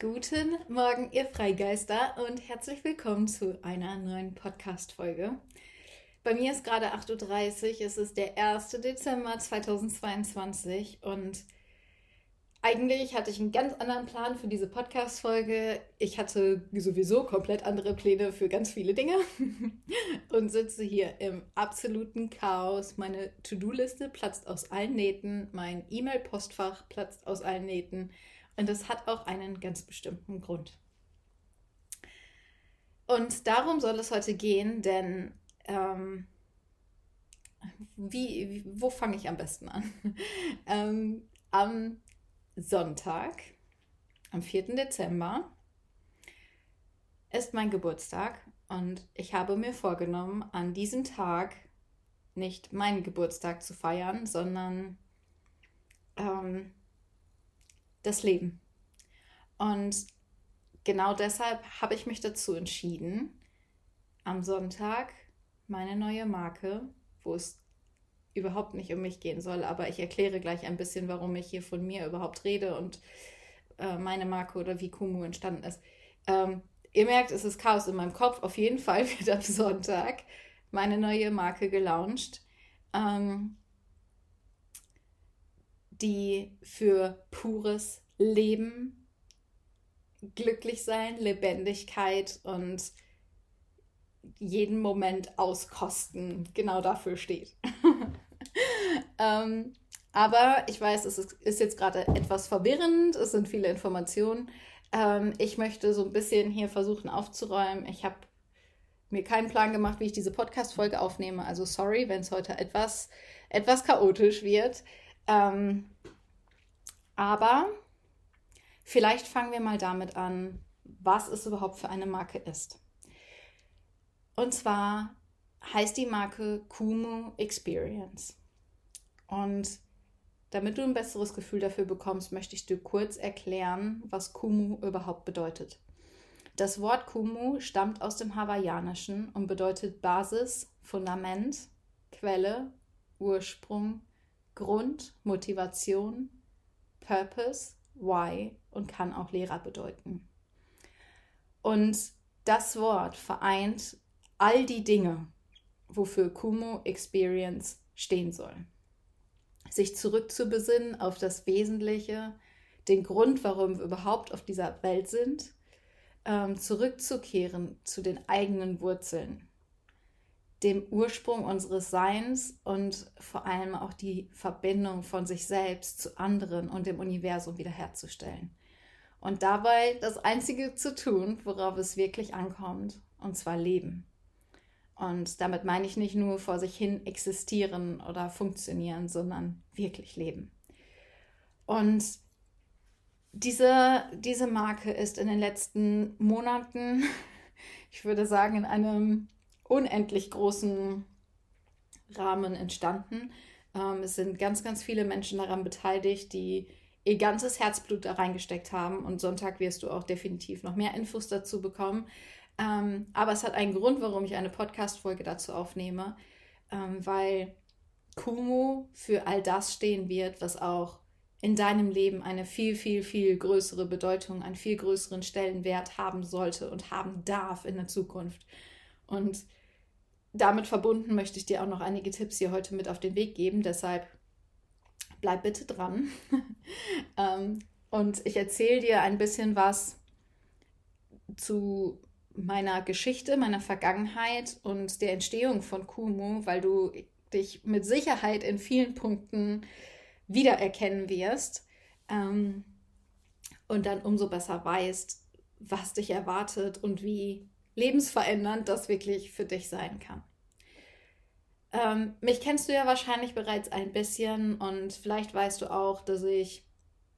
Guten Morgen, ihr Freigeister, und herzlich willkommen zu einer neuen Podcast-Folge. Bei mir ist gerade 8.30 Uhr, es ist der 1. Dezember 2022 und eigentlich hatte ich einen ganz anderen Plan für diese Podcast-Folge. Ich hatte sowieso komplett andere Pläne für ganz viele Dinge und sitze hier im absoluten Chaos. Meine To-Do-Liste platzt aus allen Nähten, mein E-Mail-Postfach platzt aus allen Nähten. Und das hat auch einen ganz bestimmten Grund. Und darum soll es heute gehen, denn ähm, wie, wo fange ich am besten an? ähm, am Sonntag, am 4. Dezember, ist mein Geburtstag und ich habe mir vorgenommen, an diesem Tag nicht meinen Geburtstag zu feiern, sondern ähm, das Leben. Und genau deshalb habe ich mich dazu entschieden, am Sonntag meine neue Marke, wo es überhaupt nicht um mich gehen soll, aber ich erkläre gleich ein bisschen, warum ich hier von mir überhaupt rede und äh, meine Marke oder wie Kumu entstanden ist. Ähm, ihr merkt, es ist Chaos in meinem Kopf. Auf jeden Fall wird am Sonntag meine neue Marke gelauncht. Ähm, die für pures Leben, glücklich sein, Lebendigkeit und jeden Moment auskosten genau dafür steht. ähm, aber ich weiß, es ist, ist jetzt gerade etwas verwirrend, es sind viele Informationen. Ähm, ich möchte so ein bisschen hier versuchen aufzuräumen. Ich habe mir keinen Plan gemacht, wie ich diese Podcast-Folge aufnehme. Also sorry, wenn es heute etwas, etwas chaotisch wird. Ähm, aber vielleicht fangen wir mal damit an, was es überhaupt für eine Marke ist. Und zwar heißt die Marke Kumu Experience. Und damit du ein besseres Gefühl dafür bekommst, möchte ich dir kurz erklären, was Kumu überhaupt bedeutet. Das Wort Kumu stammt aus dem Hawaiianischen und bedeutet Basis, Fundament, Quelle, Ursprung, Grund, Motivation, Purpose, Why und kann auch Lehrer bedeuten. Und das Wort vereint all die Dinge, wofür Kumu Experience stehen soll. Sich zurückzubesinnen auf das Wesentliche, den Grund, warum wir überhaupt auf dieser Welt sind, ähm, zurückzukehren zu den eigenen Wurzeln, dem Ursprung unseres Seins und vor allem auch die Verbindung von sich selbst zu anderen und dem Universum wiederherzustellen. Und dabei das Einzige zu tun, worauf es wirklich ankommt, und zwar Leben. Und damit meine ich nicht nur vor sich hin existieren oder funktionieren, sondern wirklich leben. Und diese, diese Marke ist in den letzten Monaten, ich würde sagen, in einem unendlich großen Rahmen entstanden. Ähm, es sind ganz, ganz viele Menschen daran beteiligt, die ihr ganzes Herzblut da reingesteckt haben. Und Sonntag wirst du auch definitiv noch mehr Infos dazu bekommen. Ähm, aber es hat einen Grund, warum ich eine Podcast-Folge dazu aufnehme, ähm, weil Kumu für all das stehen wird, was auch in deinem Leben eine viel, viel, viel größere Bedeutung, einen viel größeren Stellenwert haben sollte und haben darf in der Zukunft. Und damit verbunden möchte ich dir auch noch einige Tipps hier heute mit auf den Weg geben. Deshalb bleib bitte dran. ähm, und ich erzähle dir ein bisschen was zu meiner Geschichte, meiner Vergangenheit und der Entstehung von Kumu, weil du dich mit Sicherheit in vielen Punkten wiedererkennen wirst ähm, und dann umso besser weißt, was dich erwartet und wie lebensverändernd das wirklich für dich sein kann. Ähm, mich kennst du ja wahrscheinlich bereits ein bisschen und vielleicht weißt du auch, dass ich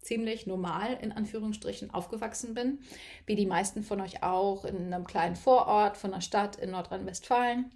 ziemlich normal in Anführungsstrichen aufgewachsen bin, wie die meisten von euch auch in einem kleinen Vorort von einer Stadt in Nordrhein-Westfalen.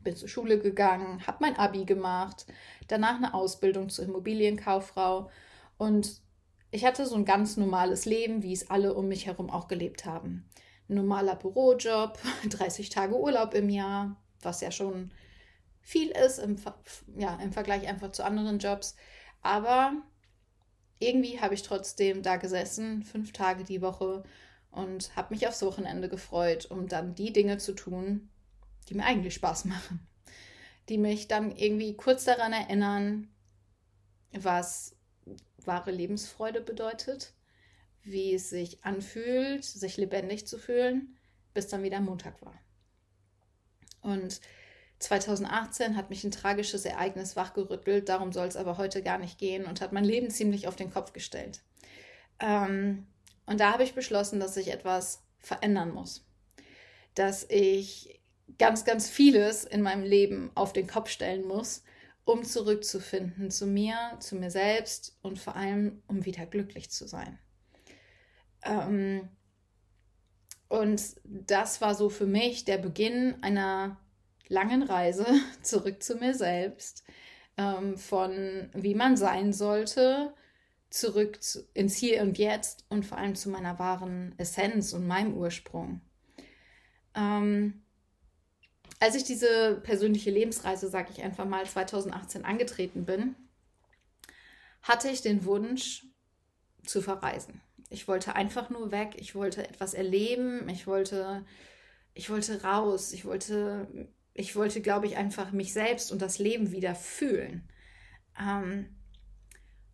Bin zur Schule gegangen, habe mein Abi gemacht, danach eine Ausbildung zur Immobilienkauffrau und ich hatte so ein ganz normales Leben, wie es alle um mich herum auch gelebt haben normaler Bürojob, 30 Tage Urlaub im Jahr, was ja schon viel ist im, ja, im Vergleich einfach zu anderen Jobs. Aber irgendwie habe ich trotzdem da gesessen, fünf Tage die Woche und habe mich aufs Wochenende gefreut, um dann die Dinge zu tun, die mir eigentlich Spaß machen. Die mich dann irgendwie kurz daran erinnern, was wahre Lebensfreude bedeutet, wie es sich anfühlt, sich lebendig zu fühlen, bis dann wieder Montag war. Und 2018 hat mich ein tragisches Ereignis wachgerüttelt, darum soll es aber heute gar nicht gehen und hat mein Leben ziemlich auf den Kopf gestellt. Ähm, und da habe ich beschlossen, dass ich etwas verändern muss. Dass ich ganz, ganz vieles in meinem Leben auf den Kopf stellen muss, um zurückzufinden zu mir, zu mir selbst und vor allem, um wieder glücklich zu sein. Ähm, und das war so für mich der Beginn einer langen Reise zurück zu mir selbst, ähm, von wie man sein sollte, zurück zu, ins Hier und Jetzt und vor allem zu meiner wahren Essenz und meinem Ursprung. Ähm, als ich diese persönliche Lebensreise, sage ich einfach mal, 2018 angetreten bin, hatte ich den Wunsch zu verreisen. Ich wollte einfach nur weg, ich wollte etwas erleben, ich wollte, ich wollte raus, ich wollte ich wollte, glaube ich, einfach mich selbst und das Leben wieder fühlen. Ähm,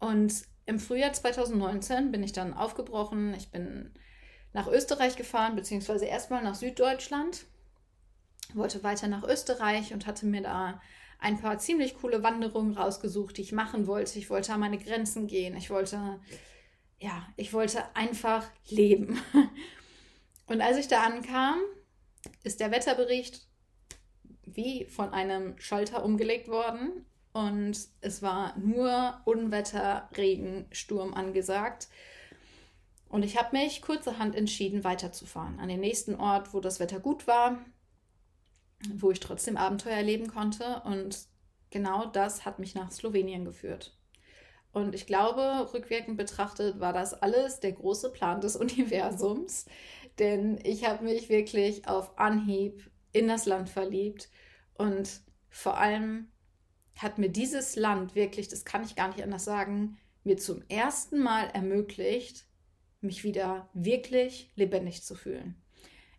und im Frühjahr 2019 bin ich dann aufgebrochen. Ich bin nach Österreich gefahren, beziehungsweise erstmal nach Süddeutschland. Wollte weiter nach Österreich und hatte mir da ein paar ziemlich coole Wanderungen rausgesucht, die ich machen wollte. Ich wollte an meine Grenzen gehen. Ich wollte, ja, ich wollte einfach leben. Und als ich da ankam, ist der Wetterbericht wie von einem Schalter umgelegt worden und es war nur Unwetter, Regen, Sturm angesagt. Und ich habe mich kurzerhand entschieden, weiterzufahren an den nächsten Ort, wo das Wetter gut war, wo ich trotzdem Abenteuer erleben konnte. Und genau das hat mich nach Slowenien geführt. Und ich glaube, rückwirkend betrachtet war das alles der große Plan des Universums, denn ich habe mich wirklich auf Anhieb in das Land verliebt und vor allem hat mir dieses Land wirklich, das kann ich gar nicht anders sagen, mir zum ersten Mal ermöglicht, mich wieder wirklich lebendig zu fühlen.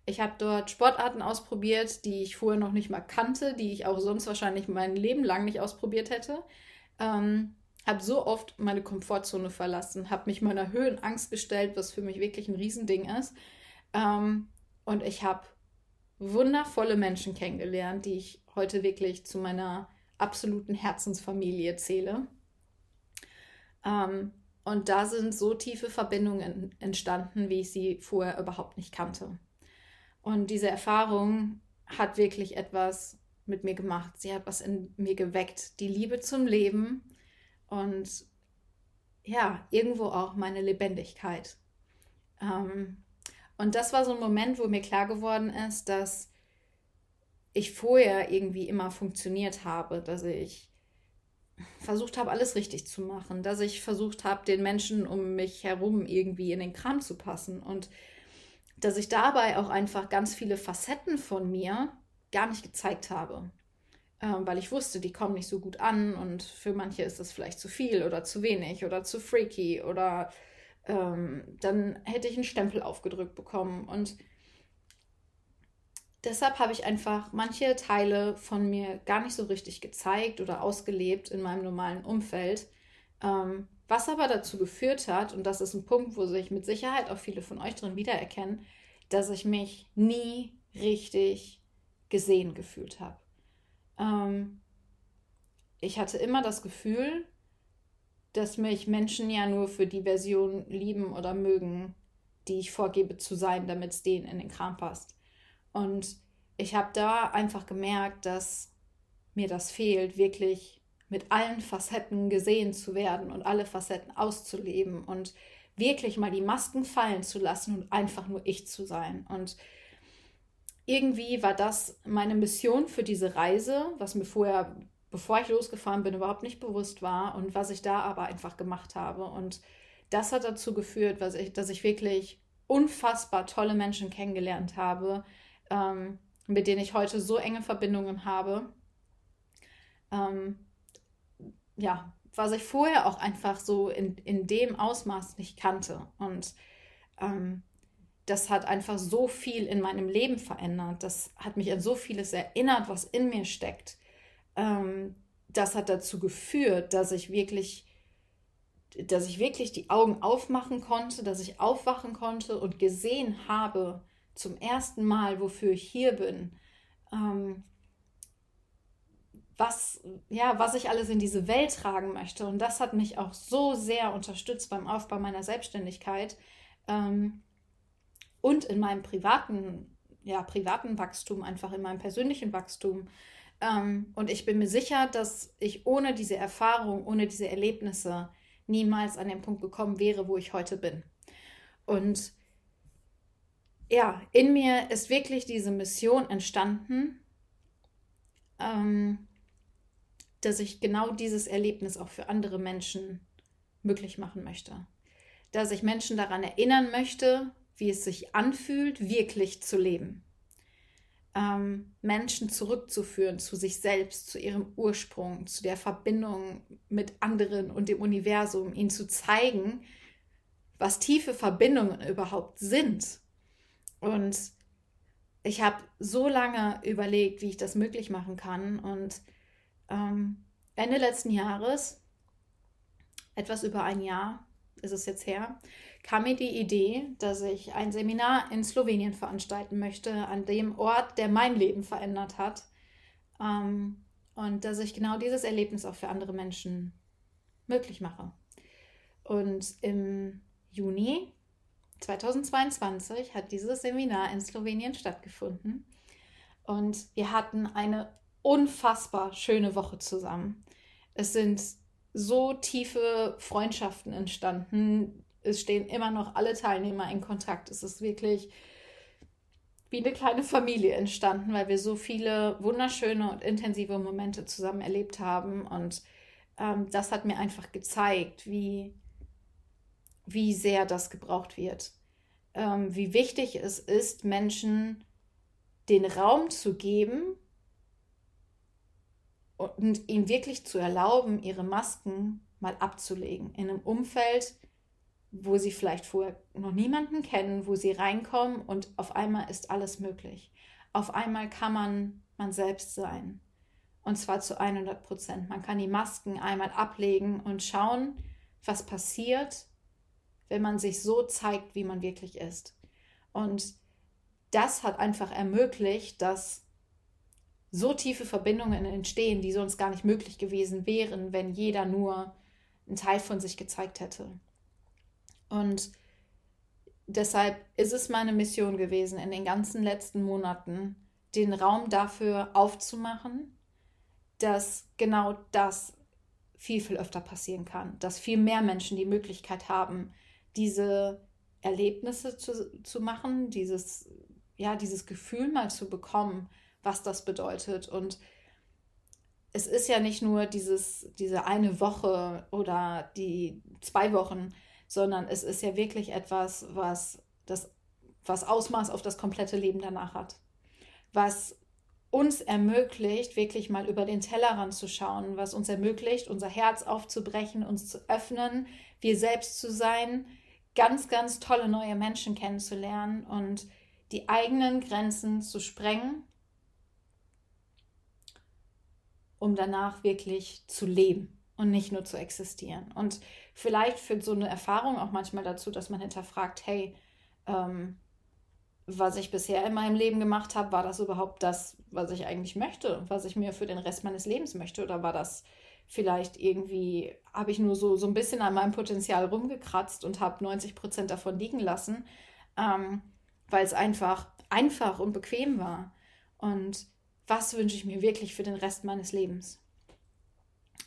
Ich habe dort Sportarten ausprobiert, die ich vorher noch nicht mal kannte, die ich auch sonst wahrscheinlich mein Leben lang nicht ausprobiert hätte. Ähm, habe so oft meine Komfortzone verlassen, habe mich meiner Höhenangst gestellt, was für mich wirklich ein Riesending ist. Ähm, und ich habe wundervolle Menschen kennengelernt, die ich heute wirklich zu meiner absoluten Herzensfamilie zähle. Ähm, und da sind so tiefe Verbindungen entstanden, wie ich sie vorher überhaupt nicht kannte. Und diese Erfahrung hat wirklich etwas mit mir gemacht. Sie hat was in mir geweckt. Die Liebe zum Leben und ja, irgendwo auch meine Lebendigkeit. Ähm, und das war so ein Moment, wo mir klar geworden ist, dass ich vorher irgendwie immer funktioniert habe, dass ich versucht habe, alles richtig zu machen, dass ich versucht habe, den Menschen um mich herum irgendwie in den Kram zu passen und dass ich dabei auch einfach ganz viele Facetten von mir gar nicht gezeigt habe, weil ich wusste, die kommen nicht so gut an und für manche ist das vielleicht zu viel oder zu wenig oder zu freaky oder ähm, dann hätte ich einen Stempel aufgedrückt bekommen und deshalb habe ich einfach manche Teile von mir gar nicht so richtig gezeigt oder ausgelebt in meinem normalen Umfeld. Ähm, was aber dazu geführt hat, und das ist ein Punkt, wo sich mit Sicherheit auch viele von euch drin wiedererkennen, dass ich mich nie richtig gesehen gefühlt habe. Ähm, ich hatte immer das Gefühl, dass mich Menschen ja nur für die Version lieben oder mögen, die ich vorgebe zu sein, damit es denen in den Kram passt. Und ich habe da einfach gemerkt, dass mir das fehlt, wirklich mit allen Facetten gesehen zu werden und alle Facetten auszuleben und wirklich mal die Masken fallen zu lassen und einfach nur ich zu sein. Und irgendwie war das meine Mission für diese Reise, was mir vorher, bevor ich losgefahren bin, überhaupt nicht bewusst war und was ich da aber einfach gemacht habe. Und das hat dazu geführt, dass ich, dass ich wirklich unfassbar tolle Menschen kennengelernt habe, ähm, mit denen ich heute so enge Verbindungen habe. Ähm, ja, was ich vorher auch einfach so in, in dem Ausmaß nicht kannte. Und ähm, das hat einfach so viel in meinem Leben verändert. Das hat mich an so vieles erinnert, was in mir steckt. Ähm, das hat dazu geführt, dass ich wirklich, dass ich wirklich die Augen aufmachen konnte, dass ich aufwachen konnte und gesehen habe zum ersten Mal, wofür ich hier bin. Ähm, was, ja, was ich alles in diese Welt tragen möchte. Und das hat mich auch so sehr unterstützt beim Aufbau meiner Selbstständigkeit ähm, und in meinem privaten, ja, privaten Wachstum, einfach in meinem persönlichen Wachstum. Ähm, und ich bin mir sicher, dass ich ohne diese Erfahrung, ohne diese Erlebnisse niemals an den Punkt gekommen wäre, wo ich heute bin. Und ja, in mir ist wirklich diese Mission entstanden, ähm, dass ich genau dieses Erlebnis auch für andere Menschen möglich machen möchte. Dass ich Menschen daran erinnern möchte, wie es sich anfühlt, wirklich zu leben. Ähm, Menschen zurückzuführen zu sich selbst, zu ihrem Ursprung, zu der Verbindung mit anderen und dem Universum, ihnen zu zeigen, was tiefe Verbindungen überhaupt sind. Und ich habe so lange überlegt, wie ich das möglich machen kann. Und ähm, Ende letzten Jahres, etwas über ein Jahr ist es jetzt her, kam mir die Idee, dass ich ein Seminar in Slowenien veranstalten möchte, an dem Ort, der mein Leben verändert hat. Ähm, und dass ich genau dieses Erlebnis auch für andere Menschen möglich mache. Und im Juni 2022 hat dieses Seminar in Slowenien stattgefunden. Und wir hatten eine unfassbar schöne Woche zusammen. Es sind so tiefe Freundschaften entstanden. Es stehen immer noch alle Teilnehmer in Kontakt. Es ist wirklich wie eine kleine Familie entstanden, weil wir so viele wunderschöne und intensive Momente zusammen erlebt haben. Und ähm, das hat mir einfach gezeigt, wie, wie sehr das gebraucht wird. Ähm, wie wichtig es ist, Menschen den Raum zu geben, und ihnen wirklich zu erlauben, ihre Masken mal abzulegen. In einem Umfeld, wo sie vielleicht vorher noch niemanden kennen, wo sie reinkommen und auf einmal ist alles möglich. Auf einmal kann man man selbst sein. Und zwar zu 100 Prozent. Man kann die Masken einmal ablegen und schauen, was passiert, wenn man sich so zeigt, wie man wirklich ist. Und das hat einfach ermöglicht, dass so tiefe Verbindungen entstehen, die sonst gar nicht möglich gewesen wären, wenn jeder nur einen Teil von sich gezeigt hätte. Und deshalb ist es meine Mission gewesen, in den ganzen letzten Monaten den Raum dafür aufzumachen, dass genau das viel, viel öfter passieren kann, dass viel mehr Menschen die Möglichkeit haben, diese Erlebnisse zu, zu machen, dieses, ja, dieses Gefühl mal zu bekommen, was das bedeutet. Und es ist ja nicht nur dieses, diese eine Woche oder die zwei Wochen, sondern es ist ja wirklich etwas, was das was Ausmaß auf das komplette Leben danach hat. Was uns ermöglicht, wirklich mal über den Tellerrand zu schauen, was uns ermöglicht, unser Herz aufzubrechen, uns zu öffnen, wir selbst zu sein, ganz, ganz tolle neue Menschen kennenzulernen und die eigenen Grenzen zu sprengen um danach wirklich zu leben und nicht nur zu existieren. Und vielleicht führt so eine Erfahrung auch manchmal dazu, dass man hinterfragt, hey, ähm, was ich bisher in meinem Leben gemacht habe, war das überhaupt das, was ich eigentlich möchte, was ich mir für den Rest meines Lebens möchte? Oder war das vielleicht irgendwie, habe ich nur so, so ein bisschen an meinem Potenzial rumgekratzt und habe 90 Prozent davon liegen lassen, ähm, weil es einfach einfach und bequem war. Und was wünsche ich mir wirklich für den Rest meines Lebens?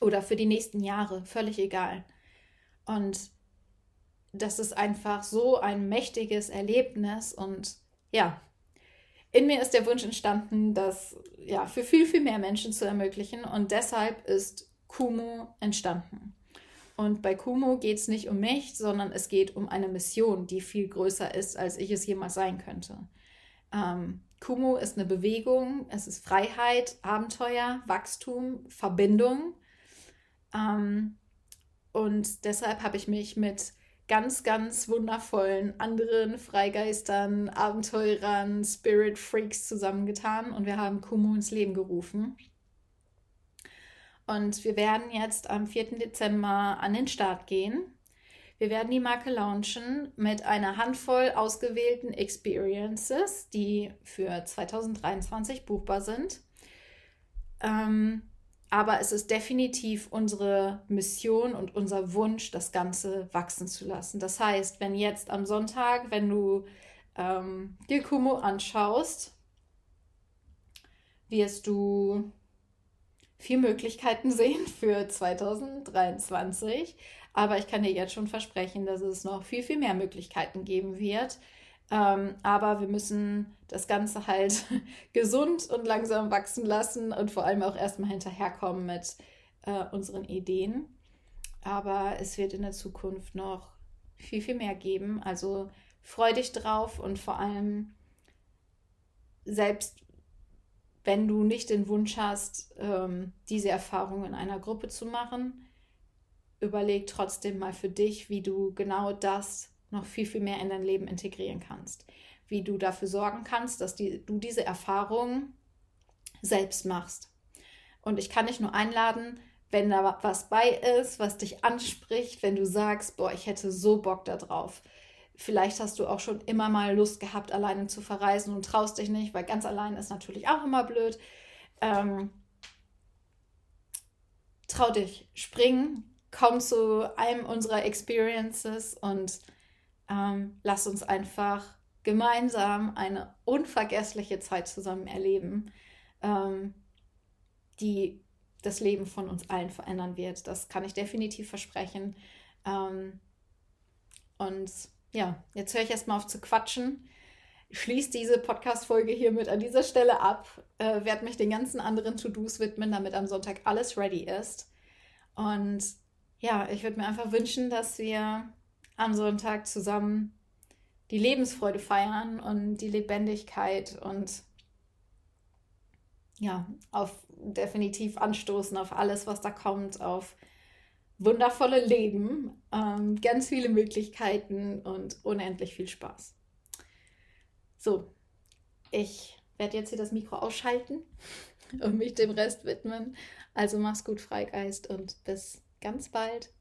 Oder für die nächsten Jahre, völlig egal. Und das ist einfach so ein mächtiges Erlebnis und ja, in mir ist der Wunsch entstanden, das ja für viel, viel mehr Menschen zu ermöglichen und deshalb ist Kumo entstanden. Und bei Kumo geht es nicht um mich, sondern es geht um eine Mission, die viel größer ist, als ich es jemals sein könnte. Ähm, Kumu ist eine Bewegung, es ist Freiheit, Abenteuer, Wachstum, Verbindung. Ähm, Und deshalb habe ich mich mit ganz, ganz wundervollen anderen Freigeistern, Abenteurern, Spirit Freaks zusammengetan und wir haben Kumu ins Leben gerufen. Und wir werden jetzt am 4. Dezember an den Start gehen. Wir werden die Marke launchen mit einer Handvoll ausgewählten Experiences, die für 2023 buchbar sind. Ähm, aber es ist definitiv unsere Mission und unser Wunsch, das Ganze wachsen zu lassen. Das heißt, wenn jetzt am Sonntag, wenn du ähm, dir Kumo anschaust, wirst du vier Möglichkeiten sehen für 2023. Aber ich kann dir jetzt schon versprechen, dass es noch viel, viel mehr Möglichkeiten geben wird. Ähm, aber wir müssen das Ganze halt gesund und langsam wachsen lassen und vor allem auch erstmal hinterherkommen mit äh, unseren Ideen. Aber es wird in der Zukunft noch viel, viel mehr geben. Also freu dich drauf und vor allem selbst wenn du nicht den Wunsch hast, ähm, diese Erfahrung in einer Gruppe zu machen, überleg trotzdem mal für dich, wie du genau das noch viel, viel mehr in dein Leben integrieren kannst. Wie du dafür sorgen kannst, dass die, du diese Erfahrung selbst machst. Und ich kann dich nur einladen, wenn da was bei ist, was dich anspricht, wenn du sagst, boah, ich hätte so Bock darauf. Vielleicht hast du auch schon immer mal Lust gehabt, alleine zu verreisen und traust dich nicht, weil ganz allein ist natürlich auch immer blöd. Ähm, trau dich, spring, komm zu einem unserer Experiences und ähm, lass uns einfach gemeinsam eine unvergessliche Zeit zusammen erleben, ähm, die das Leben von uns allen verändern wird. Das kann ich definitiv versprechen. Ähm, und ja, jetzt höre ich erstmal auf zu quatschen. Schließe diese Podcast-Folge hiermit an dieser Stelle ab, äh, werde mich den ganzen anderen To-Dos widmen, damit am Sonntag alles ready ist. Und ja, ich würde mir einfach wünschen, dass wir am Sonntag zusammen die Lebensfreude feiern und die Lebendigkeit und ja, auf definitiv anstoßen auf alles, was da kommt, auf wundervolle Leben, ähm, ganz viele Möglichkeiten und unendlich viel Spaß. So, ich werde jetzt hier das Mikro ausschalten und mich dem Rest widmen. Also mach's gut, Freigeist, und bis ganz bald.